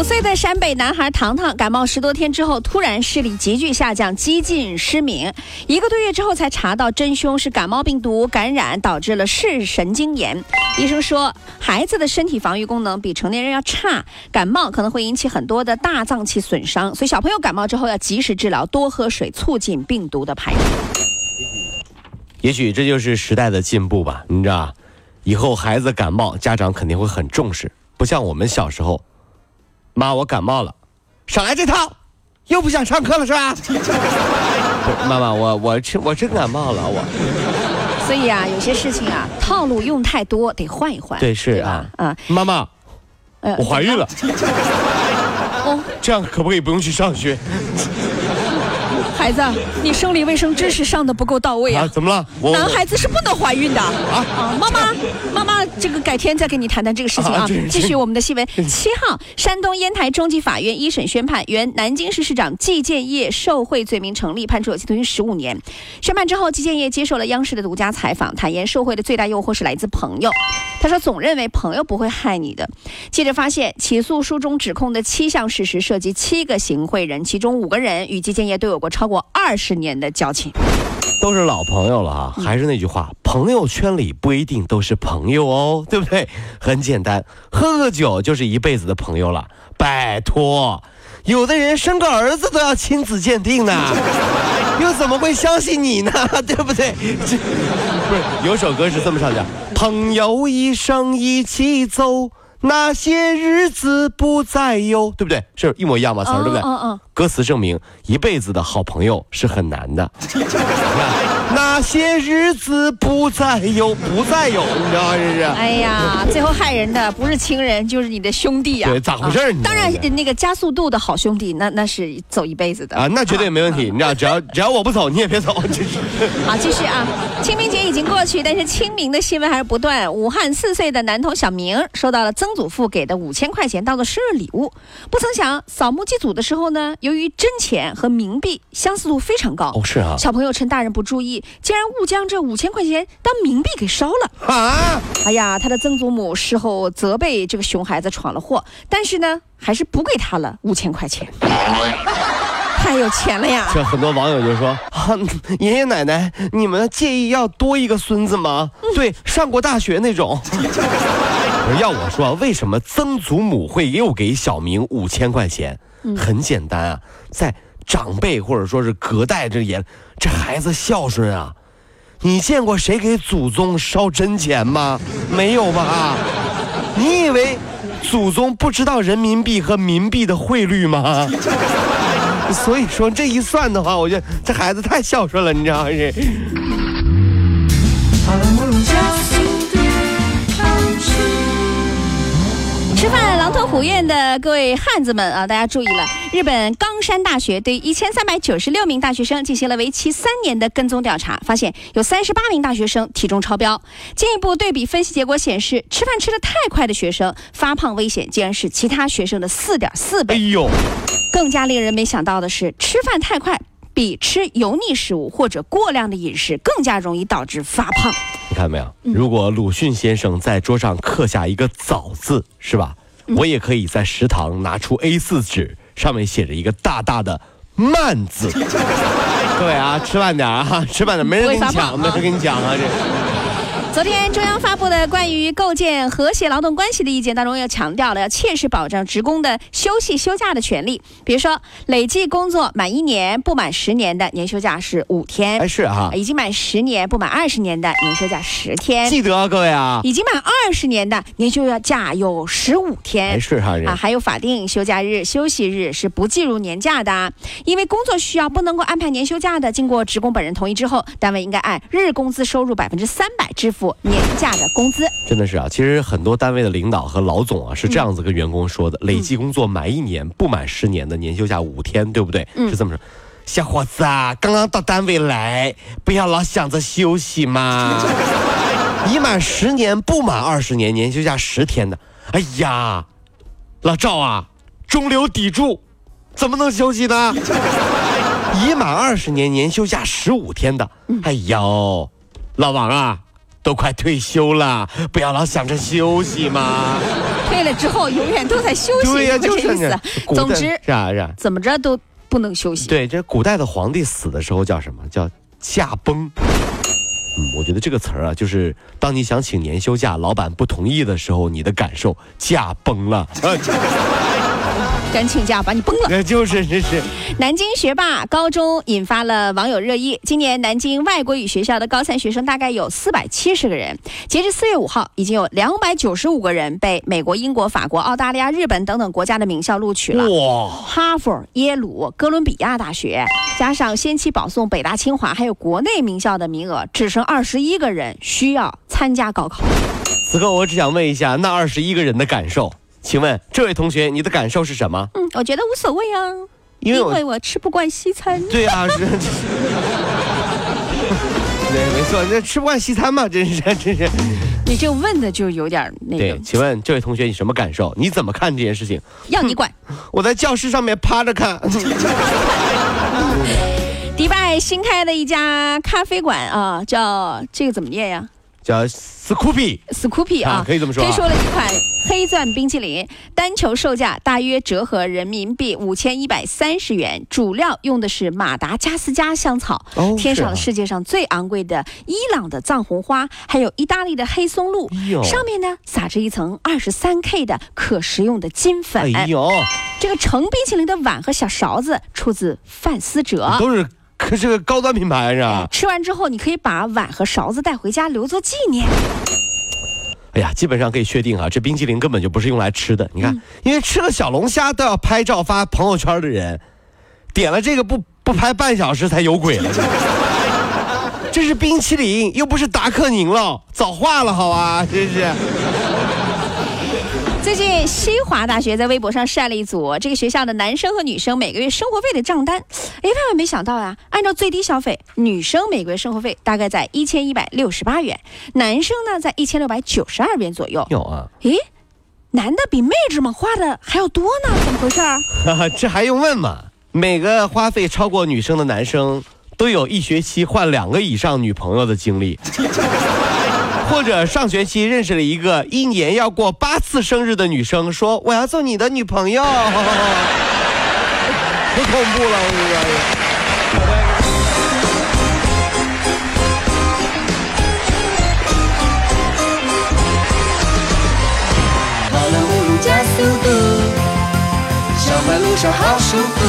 五岁的陕北男孩糖糖感冒十多天之后，突然视力急剧下降，几近失明。一个多月之后才查到真凶是感冒病毒感染导致了视神经炎。医生说，孩子的身体防御功能比成年人要差，感冒可能会引起很多的大脏器损伤，所以小朋友感冒之后要及时治疗，多喝水，促进病毒的排出。也许这就是时代的进步吧，你知道，以后孩子感冒，家长肯定会很重视，不像我们小时候。妈，我感冒了，少来这套，又不想上课了是吧？妈妈，我我真我真感冒了，我。所以啊，有些事情啊，套路用太多，得换一换。对，是啊，啊，妈妈，我怀孕了。哦，这样可不可以不用去上学？孩子，你生理卫生知识上的不够到位啊！怎么了？男孩子是不能怀孕的啊！啊，妈妈，妈妈，这个改天再跟你谈谈这个事情啊。继续我们的新闻。七号，山东烟台中级法院一审宣判，原南京市市长季建业受贿罪名成立，判处有期徒刑十五年。宣判之后，季建业接受了央视的独家采访，坦言受贿的最大诱惑是来自朋友。他说：“总认为朋友不会害你的。”记者发现，起诉书中指控的七项事实涉及七个行贿人，其中五个人与季建业都有过超过二十年的交情，都是老朋友了啊！还是那句话，朋友圈里不一定都是朋友哦，对不对？很简单，喝个酒就是一辈子的朋友了。拜托，有的人生个儿子都要亲子鉴定呢，又怎么会相信你呢？对不对？这 不是有首歌是这么唱的。朋友一生一起走，那些日子不再有，对不对？是一模一样吗？词儿对不对？嗯嗯。歌词证明，一辈子的好朋友是很难的。那些日子不再有，不再有，你知道？这是。哎呀，最后害人的不是亲人，就是你的兄弟呀。对，咋回事？当然，那个加速度的好兄弟，那那是走一辈子的啊，那绝对没问题。你知道，只要 只要我不走，你也别走。真是。好，继续啊。清明节已经过去，但是清明的新闻还是不断。武汉四岁的男童小明收到了曾祖父给的五千块钱，当做生日礼物。不曾想，扫墓祭祖的时候呢，由于真钱和冥币相似度非常高，哦，是啊。小朋友趁大人不注意。竟然误将这五千块钱当冥币给烧了啊！哎呀，他的曾祖母事后责备这个熊孩子闯了祸，但是呢，还是补给他了五千块钱。太有钱了呀！这很多网友就说：“啊，爷爷奶奶，你们介意要多一个孙子吗？对，上过大学那种。”要我说，为什么曾祖母会又给小明五千块钱？很简单啊，在。长辈或者说是隔代，这也这孩子孝顺啊！你见过谁给祖宗烧真钱吗？没有吧？你以为祖宗不知道人民币和冥币的汇率吗？所以说这一算的话，我觉得这孩子太孝顺了，你知道吗？虎院的各位汉子们啊，大家注意了！日本冈山大学对一千三百九十六名大学生进行了为期三年的跟踪调查，发现有三十八名大学生体重超标。进一步对比分析结果显示，吃饭吃的太快的学生发胖危险竟然是其他学生的四点四倍。哎呦！更加令人没想到的是，吃饭太快比吃油腻食物或者过量的饮食更加容易导致发胖。你看到没有？如果鲁迅先生在桌上刻下一个“早”字，是吧？我也可以在食堂拿出 A4 纸，上面写着一个大大的“慢”字。各位啊，吃慢点啊，吃慢点，没人跟你抢，没人跟你抢啊，这。昨天中央发布的关于构建和谐劳动关系的意见当中，又强调了要切实保障职工的休息休假的权利。比如说，累计工作满一年不满十年的年休假是五天，是哈；已经满十年不满二十年的年休假十天，记得各位啊；已经满二十年的年休假有十五天，是哈啊，还有法定休假日、休息日是不计入年假的。因为工作需要不能够安排年休假的，经过职工本人同意之后，单位应该按日工资收入百分之三百支付。年假的工资真的是啊，其实很多单位的领导和老总啊是这样子跟员工说的：累计工作满一年不满十年的年休假五天，对不对？是这么说。小伙子啊，刚刚到单位来，不要老想着休息嘛。已满十年不满二十年，年休假十天的。哎呀，老赵啊，中流砥柱，怎么能休息呢？已满二十年，年休假十五天的。哎呦，老王啊，都快退休了，不要老想着休息嘛。退了之后永远都在休息，对呀，就是意思。总之是啊是啊，怎么着都。不能休息。对，这古代的皇帝死的时候叫什么？叫驾崩。嗯，我觉得这个词儿啊，就是当你想请年休假，老板不同意的时候，你的感受驾崩了。敢请假把你崩了，那就是是是。南京学霸高中引发了网友热议。今年南京外国语学校的高三学生大概有四百七十个人，截至四月五号，已经有两百九十五个人被美国、英国、法国、澳大利亚、日本等等国家的名校录取了。哇！哈佛、耶鲁、哥伦比亚大学，加上先期保送北大、清华，还有国内名校的名额，只剩二十一个人需要参加高考。此刻我只想问一下，那二十一个人的感受。请问这位同学，你的感受是什么？嗯，我觉得无所谓啊，因为我吃不惯西餐。对啊，是。对，没错，这吃不惯西餐嘛，真是，真是。你这问的就有点那个。对，请问这位同学，你什么感受？你怎么看这件事情？要你管！我在教室上面趴着看。迪拜新开的一家咖啡馆啊，叫这个怎么念呀？叫 Scoopy，Scoopy 啊，可以这么说。推出了一款黑钻冰淇淋，单球售价大约折合人民币五千一百三十元，主料用的是马达加斯加香草，添上了世界上最昂贵的伊朗的藏红花，还有意大利的黑松露，上面呢撒着一层二十三 K 的可食用的金粉。哎呦，这个盛冰淇淋的碗和小勺子出自范思哲，都是。可是个高端品牌是吧？吃完之后，你可以把碗和勺子带回家留作纪念。哎呀，基本上可以确定啊，这冰淇淋根本就不是用来吃的。你看，因为吃个小龙虾都要拍照发朋友圈的人，点了这个不不拍半小时才有鬼了。这是冰淇淋，又不是达克宁了，早化了好吧？真是。最近，西华大学在微博上晒了一组这个学校的男生和女生每个月生活费的账单。哎，万万没想到啊！按照最低消费，女生每个月生活费大概在一千一百六十八元，男生呢在一千六百九十二元左右。有啊？咦，男的比妹纸们花的还要多呢？怎么回事？这还用问吗？每个花费超过女生的男生，都有一学期换两个以上女朋友的经历。或者上学期认识了一个一年要过八次生日的女生，说我要做你的女朋友，可恐怖了！我跟你跑了五路加速度，上班路上好舒服。